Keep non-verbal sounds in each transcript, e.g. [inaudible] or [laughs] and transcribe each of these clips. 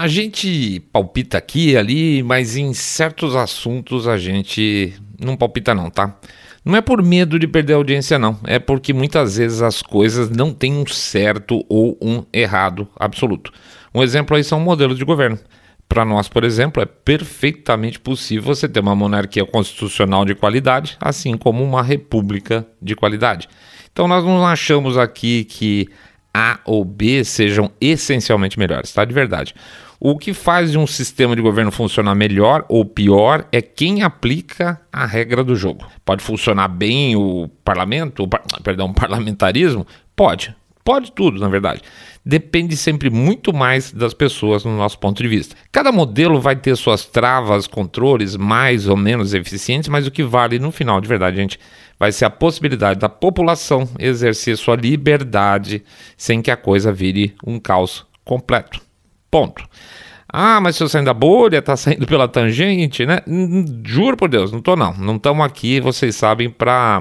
A gente palpita aqui e ali, mas em certos assuntos a gente não palpita não, tá? Não é por medo de perder a audiência, não. É porque muitas vezes as coisas não têm um certo ou um errado absoluto. Um exemplo aí são modelos de governo. Para nós, por exemplo, é perfeitamente possível você ter uma monarquia constitucional de qualidade, assim como uma república de qualidade. Então nós não achamos aqui que A ou B sejam essencialmente melhores, tá? De verdade. O que faz um sistema de governo funcionar melhor ou pior é quem aplica a regra do jogo. Pode funcionar bem o parlamento, o, perdão, o parlamentarismo? Pode. Pode tudo, na verdade. Depende sempre muito mais das pessoas no nosso ponto de vista. Cada modelo vai ter suas travas, controles mais ou menos eficientes, mas o que vale no final, de verdade, gente, vai ser a possibilidade da população exercer sua liberdade sem que a coisa vire um caos completo. Ponto. Ah, mas se eu sair da bolha, tá saindo pela tangente, né? Juro por Deus, não tô não. Não estamos aqui, vocês sabem, para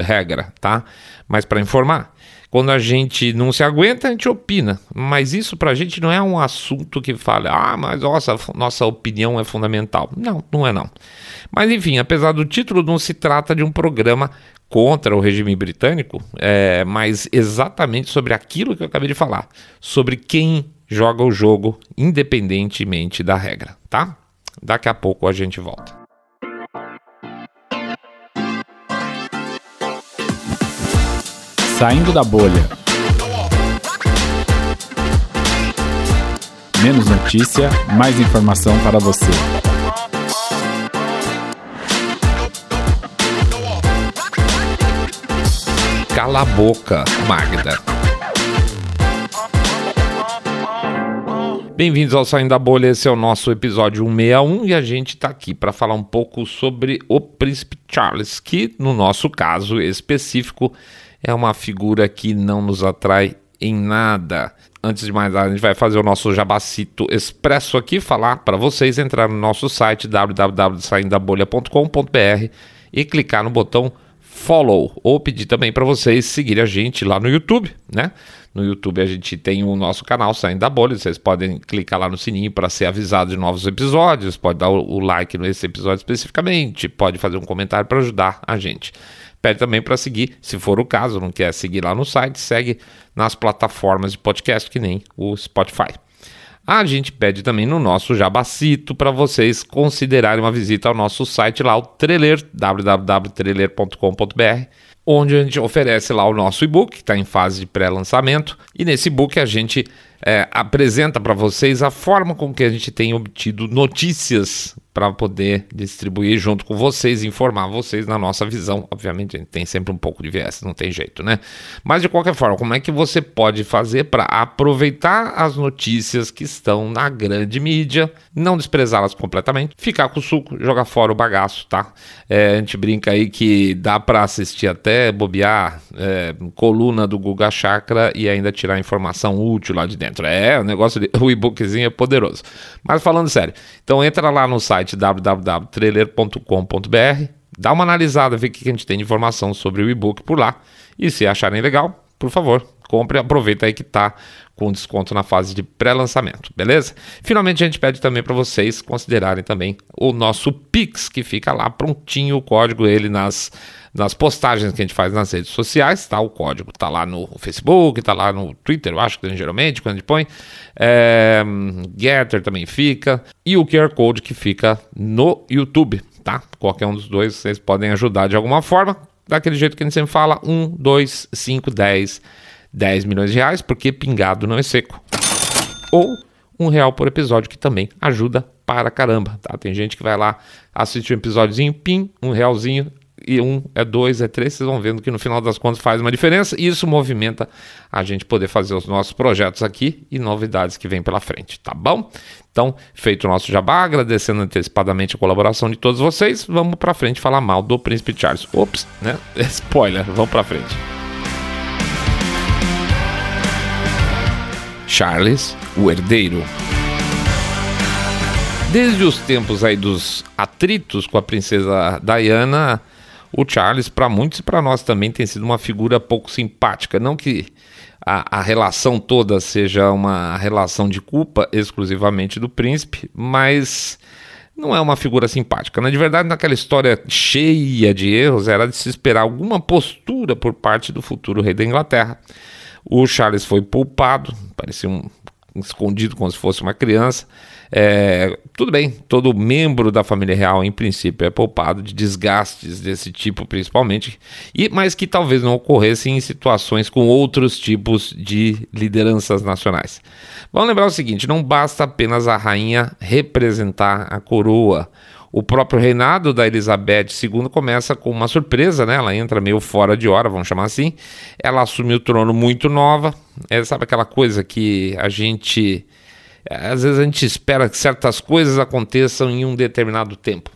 regra, tá? Mas para informar. Quando a gente não se aguenta, a gente opina. Mas isso pra gente não é um assunto que fala, ah, mas nossa, nossa opinião é fundamental. Não, não é não. Mas enfim, apesar do título, não se trata de um programa contra o regime britânico, é, mas exatamente sobre aquilo que eu acabei de falar, sobre quem joga o jogo independentemente da regra, tá? Daqui a pouco a gente volta. Saindo da bolha. Menos notícia, mais informação para você. Cala a boca, Magda. Bem-vindos ao Saindo da Bolha, esse é o nosso episódio 161 e a gente está aqui para falar um pouco sobre o Príncipe Charles, que no nosso caso específico é uma figura que não nos atrai em nada. Antes de mais nada, a gente vai fazer o nosso jabacito expresso aqui, falar para vocês entrar no nosso site www.saindabolha.com.br e clicar no botão follow ou pedir também para vocês seguirem a gente lá no YouTube, né? No YouTube a gente tem o nosso canal Saindo da Bolha. Vocês podem clicar lá no sininho para ser avisado de novos episódios. Pode dar o, like nesse episódio especificamente. Pode fazer um comentário para ajudar a gente. Pede também para seguir, se for o caso, não quer seguir lá no site, segue nas plataformas de podcast que nem o Spotify. A gente pede também no nosso Jabacito para vocês considerarem uma visita ao nosso site lá, o Trailer, www.trailer.com.br onde a gente oferece lá o nosso e-book, que está em fase de pré-lançamento. E nesse e-book a gente é, apresenta para vocês a forma com que a gente tem obtido notícias para poder distribuir junto com vocês, informar vocês na nossa visão. Obviamente, a gente tem sempre um pouco de viés, não tem jeito, né? Mas de qualquer forma, como é que você pode fazer para aproveitar as notícias que estão na grande mídia, não desprezá-las completamente, ficar com o suco, jogar fora o bagaço, tá? É, a gente brinca aí que dá para assistir até bobear é, coluna do Guga Chakra e ainda tirar informação útil lá de dentro. É, o negócio, de, [laughs] o e-bookzinho é poderoso. Mas falando sério, então entra lá no site site www.trailer.com.br, dá uma analisada, vê o que a gente tem de informação sobre o e-book por lá. E se acharem legal, por favor, compre, aproveita aí que está com desconto na fase de pré-lançamento, beleza? Finalmente a gente pede também para vocês considerarem também o nosso Pix, que fica lá prontinho o código ele nas nas postagens que a gente faz nas redes sociais, tá? O código tá lá no Facebook, tá lá no Twitter, eu acho que geralmente quando a gente põe. É, Getter também fica. E o QR Code que fica no YouTube, tá? Qualquer um dos dois vocês podem ajudar de alguma forma. Daquele jeito que a gente sempre fala: 1, 2, 5, 10, 10 milhões de reais, porque pingado não é seco. Ou um real por episódio, que também ajuda para caramba, tá? Tem gente que vai lá assistir um episódiozinho, pim, um realzinho, e um é dois, é três, vocês vão vendo que no final das contas faz uma diferença e isso movimenta a gente poder fazer os nossos projetos aqui e novidades que vem pela frente, tá bom? Então, feito o nosso jabá, agradecendo antecipadamente a colaboração de todos vocês, vamos para frente falar mal do Príncipe Charles. Ops, né? [laughs] Spoiler, vamos para frente. Charles, o herdeiro. Desde os tempos aí dos atritos com a princesa Diana, o Charles, para muitos e para nós também, tem sido uma figura pouco simpática. Não que a, a, relação toda seja uma relação de culpa exclusivamente do príncipe, mas não é uma figura simpática. Na né? verdade, naquela história cheia de erros, era de se esperar alguma postura por parte do futuro rei da Inglaterra. O Charles foi poupado, parecia um escondido como se fosse uma criança. É, tudo bem, todo membro da família real, em princípio, é poupado de desgastes desse tipo, principalmente, e mas que talvez não ocorressem em situações com outros tipos de lideranças nacionais. Vamos lembrar o seguinte: não basta apenas a rainha representar a coroa. O próprio reinado da Elizabeth II começa com uma surpresa, né? Ela entra meio fora de hora, vamos chamar assim. Ela assume o trono muito nova. É, sabe aquela coisa que a gente. Às vezes a gente espera que certas coisas aconteçam em um determinado tempo.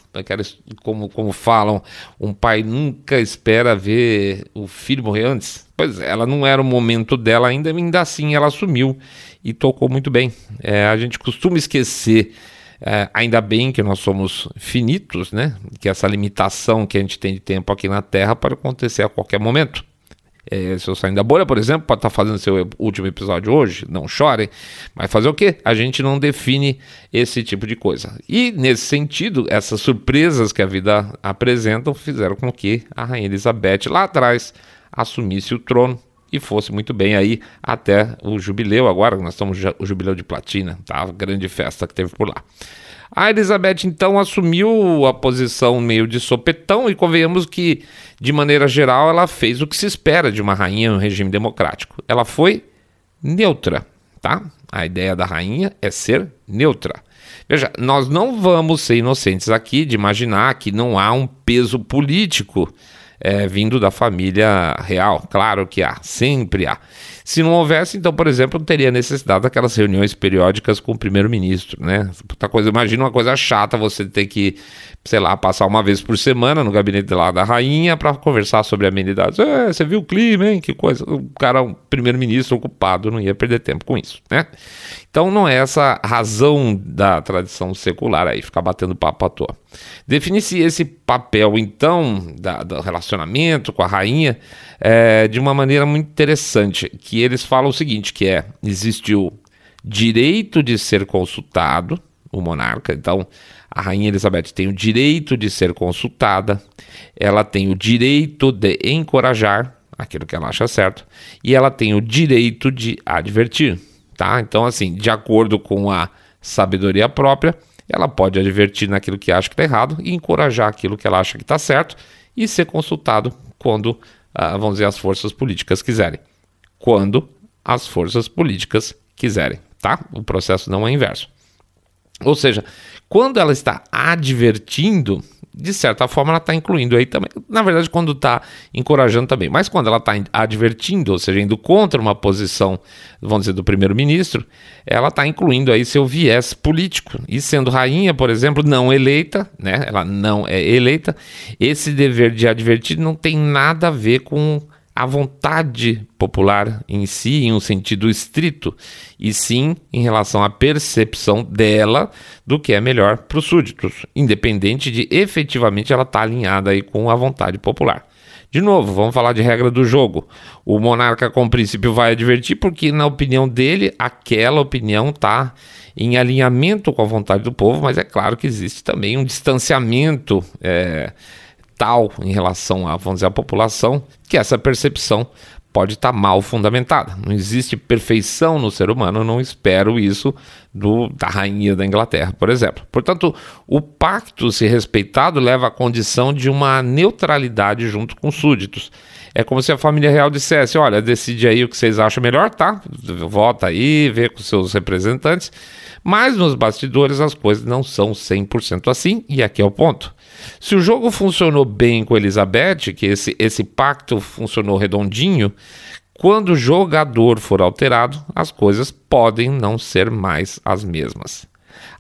Como, como falam, um pai nunca espera ver o filho morrer antes. Pois é, ela não era o momento dela ainda, ainda assim ela assumiu e tocou muito bem. É, a gente costuma esquecer é, ainda bem que nós somos finitos, né? Que essa limitação que a gente tem de tempo aqui na Terra pode acontecer a qualquer momento. É, se eu sair da bolha, por exemplo, pode estar fazendo seu último episódio hoje, não chorem. Mas fazer o quê? A gente não define esse tipo de coisa. E nesse sentido, essas surpresas que a vida apresenta fizeram com que a Rainha Elizabeth lá atrás assumisse o trono e fosse muito bem aí até o jubileu agora, nós estamos o jubileu de platina, tá? A grande festa que teve por lá. A Elizabeth então assumiu a posição meio de sopetão e convenhamos que, de maneira geral, ela fez o que se espera de uma rainha um regime democrático. Ela foi neutra, tá? A ideia da rainha é ser neutra. Veja, nós não vamos ser inocentes aqui de imaginar que não há um peso político é, vindo da família real. Claro que há, sempre há. Se não houvesse, então, por exemplo, teria necessidade daquelas reuniões periódicas com o primeiro-ministro, né? Puta coisa, imagina uma coisa chata você ter que, sei lá, passar uma vez por semana no gabinete lá da rainha para conversar sobre amenidades. É, você viu o clima, hein? Que coisa. O cara, o primeiro-ministro ocupado, não ia perder tempo com isso, né? Então não é essa razão da tradição secular aí, ficar batendo papo à toa. Define-se esse papel, então, da, do relacionamento com a rainha é, de uma maneira muito interessante, que eles falam o seguinte, que é, existe o direito de ser consultado, o monarca, então a rainha Elizabeth tem o direito de ser consultada, ela tem o direito de encorajar aquilo que ela acha certo, e ela tem o direito de advertir, tá? Então, assim, de acordo com a sabedoria própria, ela pode advertir naquilo que acha que está errado e encorajar aquilo que ela acha que está certo e ser consultado quando, ah, vamos dizer, as forças políticas quiserem. Quando as forças políticas quiserem, tá? O processo não é inverso. Ou seja, quando ela está advertindo, de certa forma ela está incluindo aí também. Na verdade, quando está encorajando também, mas quando ela está advertindo, ou seja, indo contra uma posição, vamos dizer, do primeiro-ministro, ela está incluindo aí seu viés político. E sendo rainha, por exemplo, não eleita, né? Ela não é eleita, esse dever de advertir não tem nada a ver com a vontade popular em si, em um sentido estrito, e sim em relação à percepção dela do que é melhor para os súditos, independente de efetivamente ela estar tá alinhada aí com a vontade popular. De novo, vamos falar de regra do jogo. O monarca, com princípio, vai advertir porque, na opinião dele, aquela opinião está em alinhamento com a vontade do povo, mas é claro que existe também um distanciamento. É, tal em relação à, vamos dizer, à população, que essa percepção pode estar tá mal fundamentada. Não existe perfeição no ser humano, não espero isso do, da rainha da Inglaterra, por exemplo. Portanto, o pacto, se respeitado, leva à condição de uma neutralidade junto com os súditos. É como se a família real dissesse: olha, decide aí o que vocês acham melhor, tá? Vota aí, vê com seus representantes. Mas nos bastidores as coisas não são 100% assim, e aqui é o ponto. Se o jogo funcionou bem com Elizabeth, que esse, esse pacto funcionou redondinho, quando o jogador for alterado, as coisas podem não ser mais as mesmas.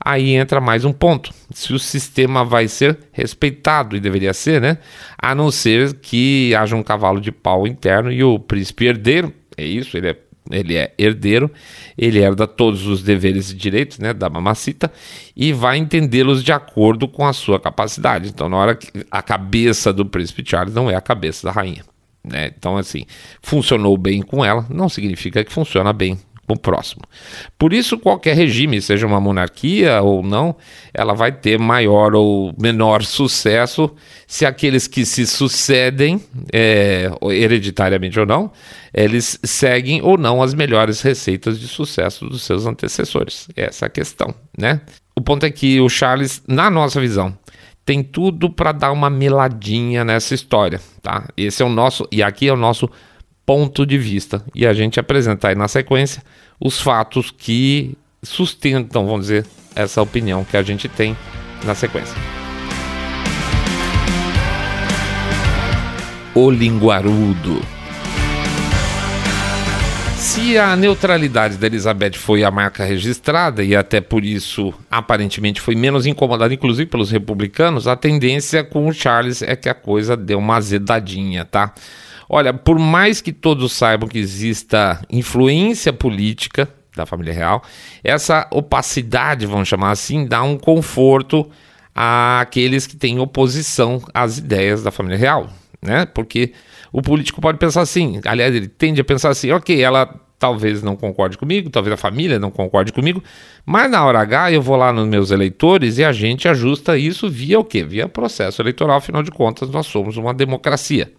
Aí entra mais um ponto. Se o sistema vai ser respeitado, e deveria ser, né? A não ser que haja um cavalo de pau interno e o príncipe herdeiro, é isso, ele é ele é herdeiro, ele herda todos os deveres e direitos né, da mamacita e vai entendê-los de acordo com a sua capacidade. Então, na hora que a cabeça do príncipe Charles não é a cabeça da rainha. Né? Então, assim, funcionou bem com ela, não significa que funciona bem o próximo. Por isso, qualquer regime, seja uma monarquia ou não, ela vai ter maior ou menor sucesso se aqueles que se sucedem, é, hereditariamente ou não, eles seguem ou não as melhores receitas de sucesso dos seus antecessores. Essa é a questão, né? O ponto é que o Charles, na nossa visão, tem tudo para dar uma meladinha nessa história, tá? Esse é o nosso e aqui é o nosso ponto de vista e a gente apresentar aí na sequência os fatos que sustentam, vamos dizer, essa opinião que a gente tem na sequência. O linguarudo. Se a neutralidade da Elizabeth foi a marca registrada e até por isso aparentemente foi menos incomodada, inclusive pelos republicanos, a tendência com o Charles é que a coisa deu uma azedadinha, tá? Olha, por mais que todos saibam que exista influência política da família real, essa opacidade, vamos chamar assim, dá um conforto àqueles que têm oposição às ideias da família real, né? Porque o político pode pensar assim, aliás, ele tende a pensar assim, ok, ela talvez não concorde comigo, talvez a família não concorde comigo, mas na hora H eu vou lá nos meus eleitores e a gente ajusta isso via o quê? Via processo eleitoral, afinal de contas nós somos uma democracia.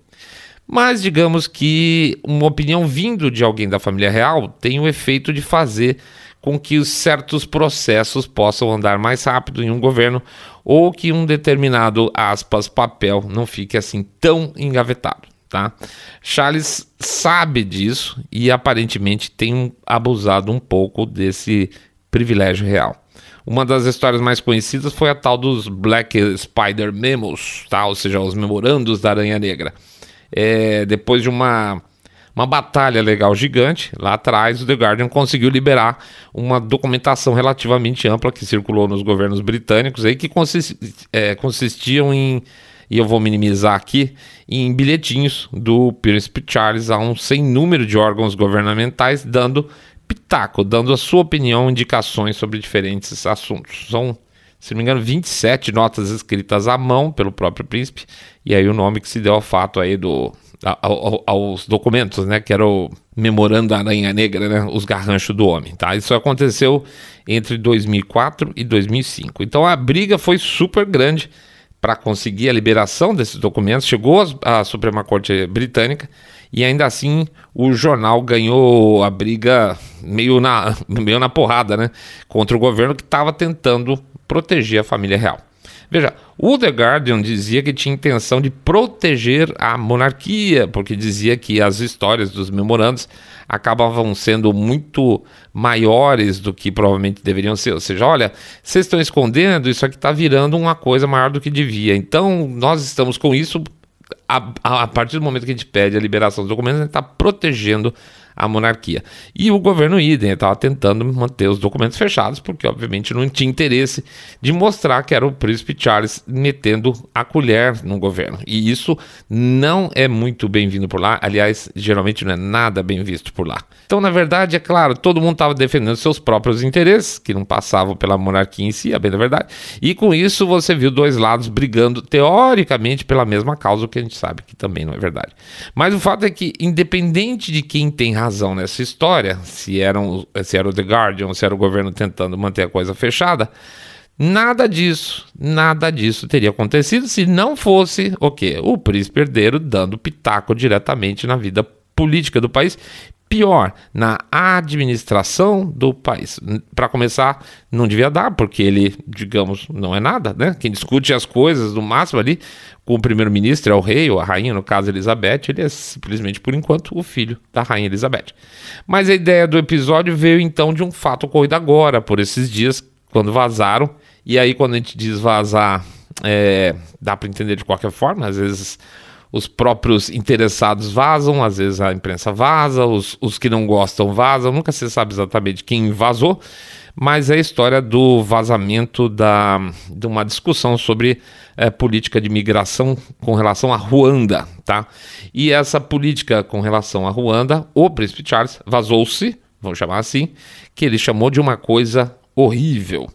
Mas digamos que uma opinião vindo de alguém da família real tem o efeito de fazer com que os certos processos possam andar mais rápido em um governo ou que um determinado aspas papel não fique assim tão engavetado tá? Charles sabe disso e aparentemente tem abusado um pouco desse privilégio real. Uma das histórias mais conhecidas foi a tal dos Black Spider Memos, tá? ou seja, os memorandos da Aranha Negra. É, depois de uma, uma batalha legal gigante, lá atrás, o The Guardian conseguiu liberar uma documentação relativamente ampla que circulou nos governos britânicos aí, que consist, é, consistiam em e eu vou minimizar aqui, em bilhetinhos do Príncipe Charles a um sem número de órgãos governamentais dando pitaco, dando a sua opinião, indicações sobre diferentes assuntos. São, se não me engano, 27 notas escritas à mão pelo próprio príncipe, e aí o nome que se deu ao fato aí do ao, aos documentos, né, que era o memorando da Aranha Negra, né, os garranchos do homem, tá? Isso aconteceu entre 2004 e 2005. Então a briga foi super grande para conseguir a liberação desses documentos, chegou à Suprema Corte Britânica e ainda assim o jornal ganhou a briga meio na, [laughs] meio na porrada, né? Contra o governo que estava tentando proteger a família real. Veja, o The Guardian dizia que tinha intenção de proteger a monarquia, porque dizia que as histórias dos memorandos acabavam sendo muito maiores do que provavelmente deveriam ser. Ou seja, olha, vocês estão escondendo, isso aqui está virando uma coisa maior do que devia. Então, nós estamos com isso. A, a, partir do momento que a gente pede a liberação dos documentos, a gente está protegendo a monarquia. E o governo idem estava tentando manter os documentos fechados, porque obviamente não tinha interesse de mostrar que era o príncipe Charles metendo a colher no governo. E isso não é muito bem-vindo por lá, aliás, geralmente não é nada bem visto por lá. Então, na verdade, é claro, todo mundo estava defendendo seus próprios interesses, que não passavam pela monarquia em si, a bem da verdade. E com isso você viu dois lados brigando teoricamente pela mesma causa, o que a gente sabe que também não é verdade. Mas o fato é que, independente de quem tem razão nessa história, se, eram, se era o The Guardian, se era o governo tentando manter a coisa fechada, nada disso, nada disso teria acontecido se não fosse o quê? O príncipe herdeiro dando pitaco diretamente na vida política do país, pior, na administração do país. Para começar, não devia dar, porque ele, digamos, não é nada, né? Quem discute as coisas, no máximo ali, com o primeiro-ministro é o rei ou a rainha, no caso Elizabeth, ele é simplesmente, por enquanto, o filho da rainha Elizabeth. Mas a ideia do episódio veio então de um fato ocorrido agora, por esses dias, quando vazaram. E aí, quando a gente diz vazar, é, dá para entender de qualquer forma, às vezes os próprios interessados vazam, às vezes a imprensa vaza, os, os que não gostam vazam, nunca se sabe exatamente quem vazou, mas é a história do vazamento da, de uma discussão sobre é, política de migração com relação a Ruanda, tá? E essa política com relação a Ruanda, o príncipe Charles vazou-se, vamos chamar assim, que ele chamou de uma coisa horrível.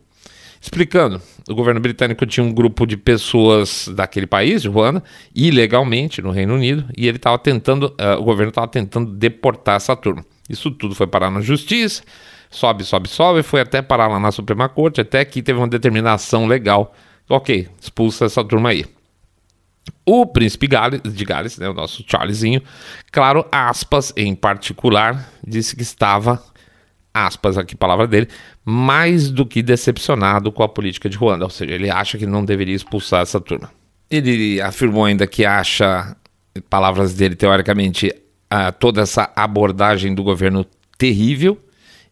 Explicando, o governo britânico tinha um grupo de pessoas daquele país, de Ruanda, ilegalmente no Reino Unido, e ele estava tentando, uh, o governo estava tentando deportar essa turma. Isso tudo foi parar na justiça, sobe, sobe, sobe, foi até parar lá na Suprema Corte, até que teve uma determinação legal. Ok, expulsa essa turma aí. O príncipe Gales, de Gales, né, o nosso Charlesinho, claro, aspas em particular, disse que estava, aspas aqui, palavra dele, mais do que decepcionado com a política de Ruanda, ou seja, ele acha que não deveria expulsar essa turma. Ele afirmou ainda que acha, palavras dele teoricamente, toda essa abordagem do governo terrível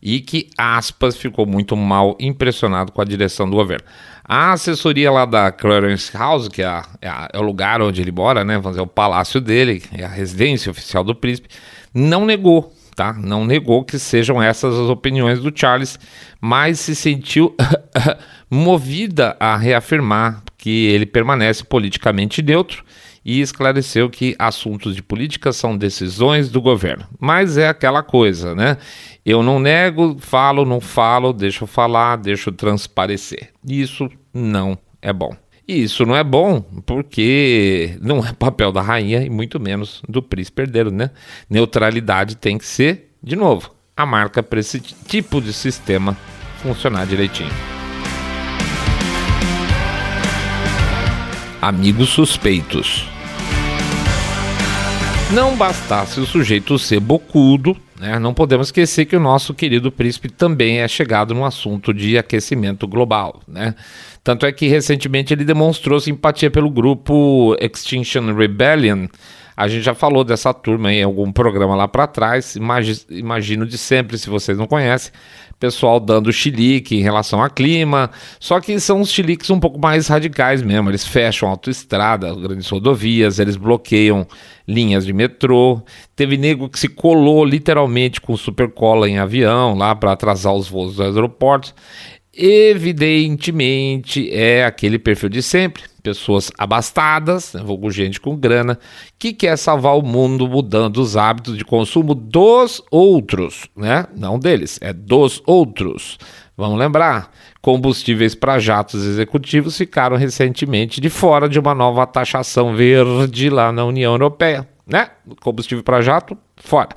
e que aspas ficou muito mal impressionado com a direção do governo. A assessoria lá da Clarence House, que é, a, é, a, é, o lugar onde ele mora, né, vamos dizer, o palácio dele, é a residência oficial do príncipe, não negou, tá? Não negou que sejam essas as opiniões do Charles, mas se sentiu [laughs] movida a reafirmar que ele permanece politicamente neutro e esclareceu que assuntos de política são decisões do governo. Mas é aquela coisa, né? Eu não nego, falo, não falo, deixo falar, deixo transparecer. Isso não é bom. E isso não é bom porque não é papel da rainha e muito menos do príncipe herdeiro, né? Neutralidade tem que ser, de novo, a marca para esse tipo de sistema funcionar direitinho. Amigos suspeitos. Não bastasse o sujeito ser bocudo, né, não podemos esquecer que o nosso querido príncipe também é chegado no assunto de aquecimento global. Né? Tanto é que recentemente ele demonstrou simpatia pelo grupo Extinction Rebellion. A gente já falou dessa turma em algum programa lá para trás, imagino de sempre, se vocês não conhecem pessoal dando chilique em relação ao clima, só que são os chiliques um pouco mais radicais mesmo. Eles fecham autoestrada, grandes rodovias, eles bloqueiam linhas de metrô. Teve nego que se colou literalmente com supercola em avião lá para atrasar os voos dos aeroportos. Evidentemente é aquele perfil de sempre pessoas abastadas, né, vulgo gente com grana, que quer salvar o mundo mudando os hábitos de consumo dos outros, né? Não deles, é dos outros. Vamos lembrar, combustíveis para jatos executivos ficaram recentemente de fora de uma nova taxação verde lá na União Europeia, né? Combustível para jato, fora.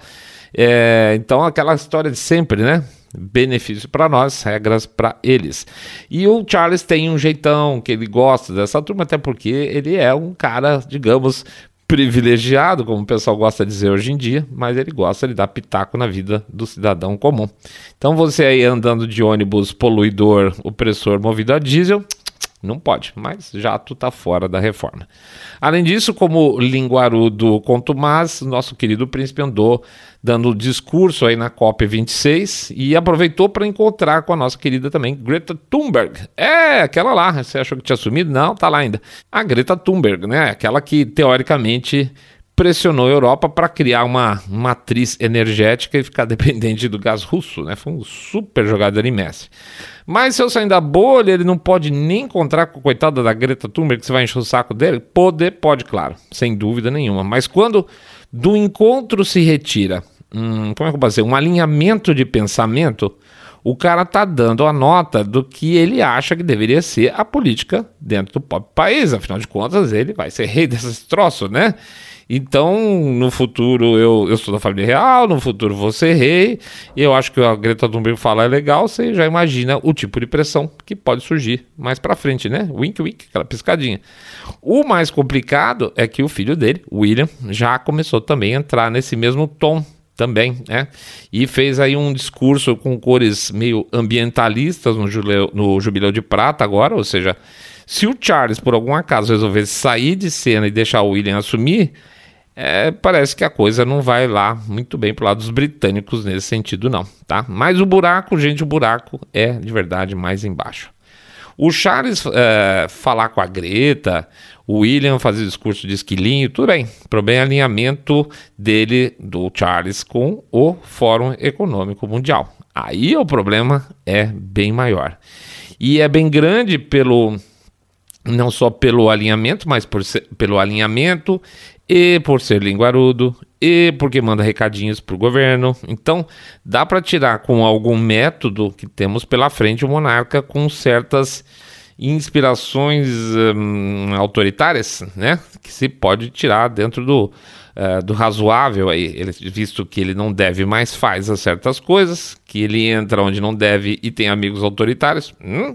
É, então, aquela história de sempre, né? Benefício para nós, regras para eles. E o Charles tem um jeitão que ele gosta dessa turma, até porque ele é um cara, digamos, privilegiado, como o pessoal gosta de dizer hoje em dia, mas ele gosta de dar pitaco na vida do cidadão comum. Então você aí andando de ônibus poluidor, opressor movido a diesel, não pode, mas jato está fora da reforma. Além disso, como linguarudo contumaz, nosso querido príncipe andou dando discurso aí na COP26 e aproveitou para encontrar com a nossa querida também Greta Thunberg. É, aquela lá, você achou que tinha sumido? Não, tá lá ainda. A Greta Thunberg, né? Aquela que teoricamente pressionou a Europa para criar uma matriz energética e ficar [laughs] dependente do gás russo, né? Foi um super jogador em Messi. Mas se eu sair da bolha, ele não pode nem encontrar com a coitada da Greta Thunberg, que você vai encher o saco dele? Poder, pode, claro, sem dúvida nenhuma. Mas quando do encontro se retira, hum, como é que eu posso dizer, um alinhamento de pensamento, o cara tá dando a nota do que ele acha que deveria ser a política dentro do próprio país. Afinal de contas, ele vai ser rei [laughs] desses troços, né? Então, no futuro, eu, eu sou da família real, no futuro vou ser rei, e eu acho que a Greta Thunberg falar é legal, você já imagina o tipo de pressão que pode surgir mais para frente, né? Wink, wink, aquela piscadinha. O mais complicado é que o filho dele, William, já começou também a entrar nesse mesmo tom também, né? E fez aí um discurso com cores meio ambientalistas no jubileu, no jubileu de prata agora, ou seja, se o Charles por algum acaso resolvesse sair de cena e deixar o William assumir, é, parece que a coisa não vai lá muito bem pro lado dos britânicos nesse sentido, não, tá? Mas o buraco, gente, o buraco é de verdade mais embaixo. O Charles é, falar com a Greta, o William fazer discurso de esquilinho, tudo bem. Problema é alinhamento dele, do Charles, com o Fórum Econômico Mundial. Aí o problema é bem maior. E é bem grande pelo não só pelo alinhamento, mas por pelo alinhamento e por ser linguarudo e porque manda recadinhos para o governo. Então, dá para tirar com algum método que temos pela frente o monarca com certas inspirações hum, autoritárias, né? Que se pode tirar dentro do, uh, do razoável aí, ele, visto que ele não deve mais faz certas coisas, que ele entra onde não deve e tem amigos autoritários. Hum,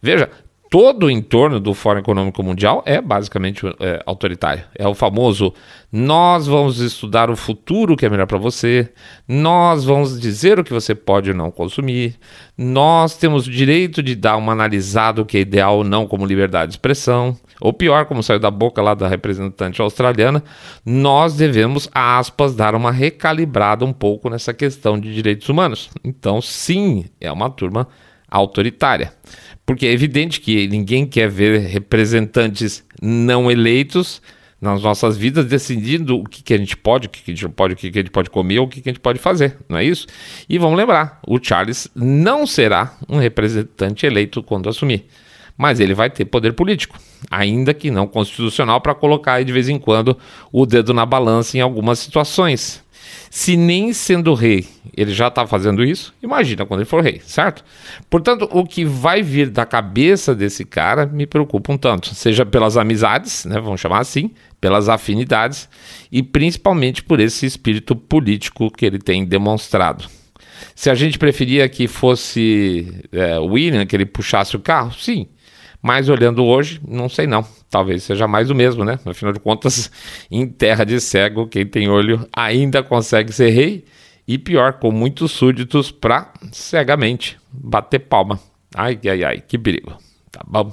veja, todo o entorno do Fórum Econômico Mundial é basicamente é, autoritário. É o famoso nós vamos estudar o futuro que é melhor para você, nós vamos dizer o que você pode ou não consumir, nós temos o direito de dar uma analisada o que é ideal ou não como liberdade de expressão, ou pior, como saiu da boca lá da representante australiana, nós devemos, aspas, dar uma recalibrada um pouco nessa questão de direitos humanos. Então, sim, é uma turma autoritária. Porque é evidente que ninguém quer ver representantes não eleitos nas nossas vidas decidindo o que, que a gente pode, o que, que a gente pode, o que, que a gente pode comer, o que, que a gente pode fazer, não é isso? E vamos lembrar, o Charles não será um representante eleito quando assumir, mas ele vai ter poder político, ainda que não constitucional, para colocar de vez em quando o dedo na balança em algumas situações. Se nem sendo rei ele já está fazendo isso, imagina quando ele for rei, certo? Portanto, o que vai vir da cabeça desse cara me preocupa um tanto, seja pelas amizades, né, vamos chamar assim, pelas afinidades e principalmente por esse espírito político que ele tem demonstrado. Se a gente preferia que fosse é, William, que ele puxasse o carro, sim. Mas olhando hoje, não sei não. Talvez seja mais o mesmo, né? Afinal de contas, [laughs] em terra de cego, quem tem olho ainda consegue ser rei. E pior, com muitos súditos para cegamente bater palma. Ai, ai, ai, que perigo. Tá bom.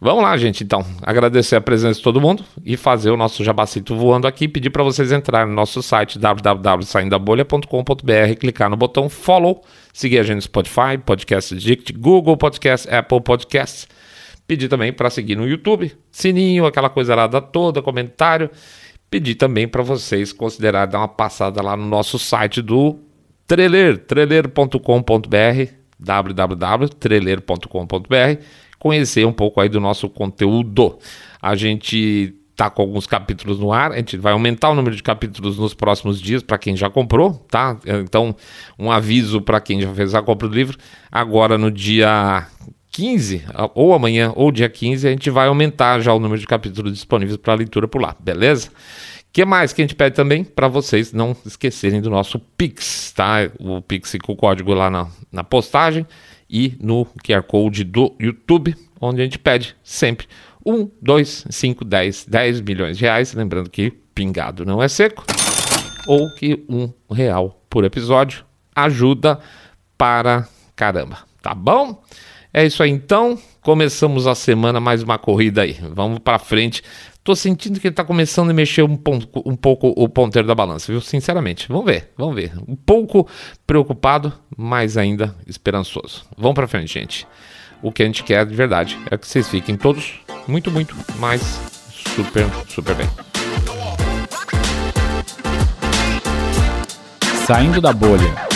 Vamos lá, gente, então. Agradecer a presença de todo mundo e fazer o nosso jabacito voando aqui. Pedir para vocês entrarem no nosso site www.saindabolha.com.br, clicar no botão follow, seguir a gente no Spotify, Podcast Addict, Google Podcast, Apple Podcasts Pedir também para seguir no YouTube, sininho, aquela coisa lá da toda, comentário. Pedir também para vocês considerarem dar uma passada lá no nosso site do Treler, treler.com.br, www.treler.com.br, conhecer um pouco aí do nosso conteúdo. A gente tá com alguns capítulos no ar, a gente vai aumentar o número de capítulos nos próximos dias para quem já comprou, tá? Então, um aviso para quem já fez a compra do livro. Agora no dia 15, ou amanhã, ou dia 15, a gente vai aumentar já o número de capítulos disponíveis para leitura por lá, beleza? O que mais que a gente pede também para vocês não esquecerem do nosso Pix, tá? O Pix com o código lá na, na postagem e no QR Code do YouTube, onde a gente pede sempre 1, 2, 5, 10, 10 milhões de reais. Lembrando que pingado não é seco, ou que um real por episódio ajuda para caramba, tá bom? É isso aí então. Começamos a semana, mais uma corrida aí. Vamos para frente. Tô sentindo que ele tá começando a mexer um, pouco, um pouco o ponteiro da balança, viu? Sinceramente. Vamos ver, vamos ver. Um pouco preocupado, mas ainda esperançoso. Vamos para frente, gente. O que a gente quer de verdade é que vocês fiquem todos muito, muito, mais super, super bem. Saindo da bolha.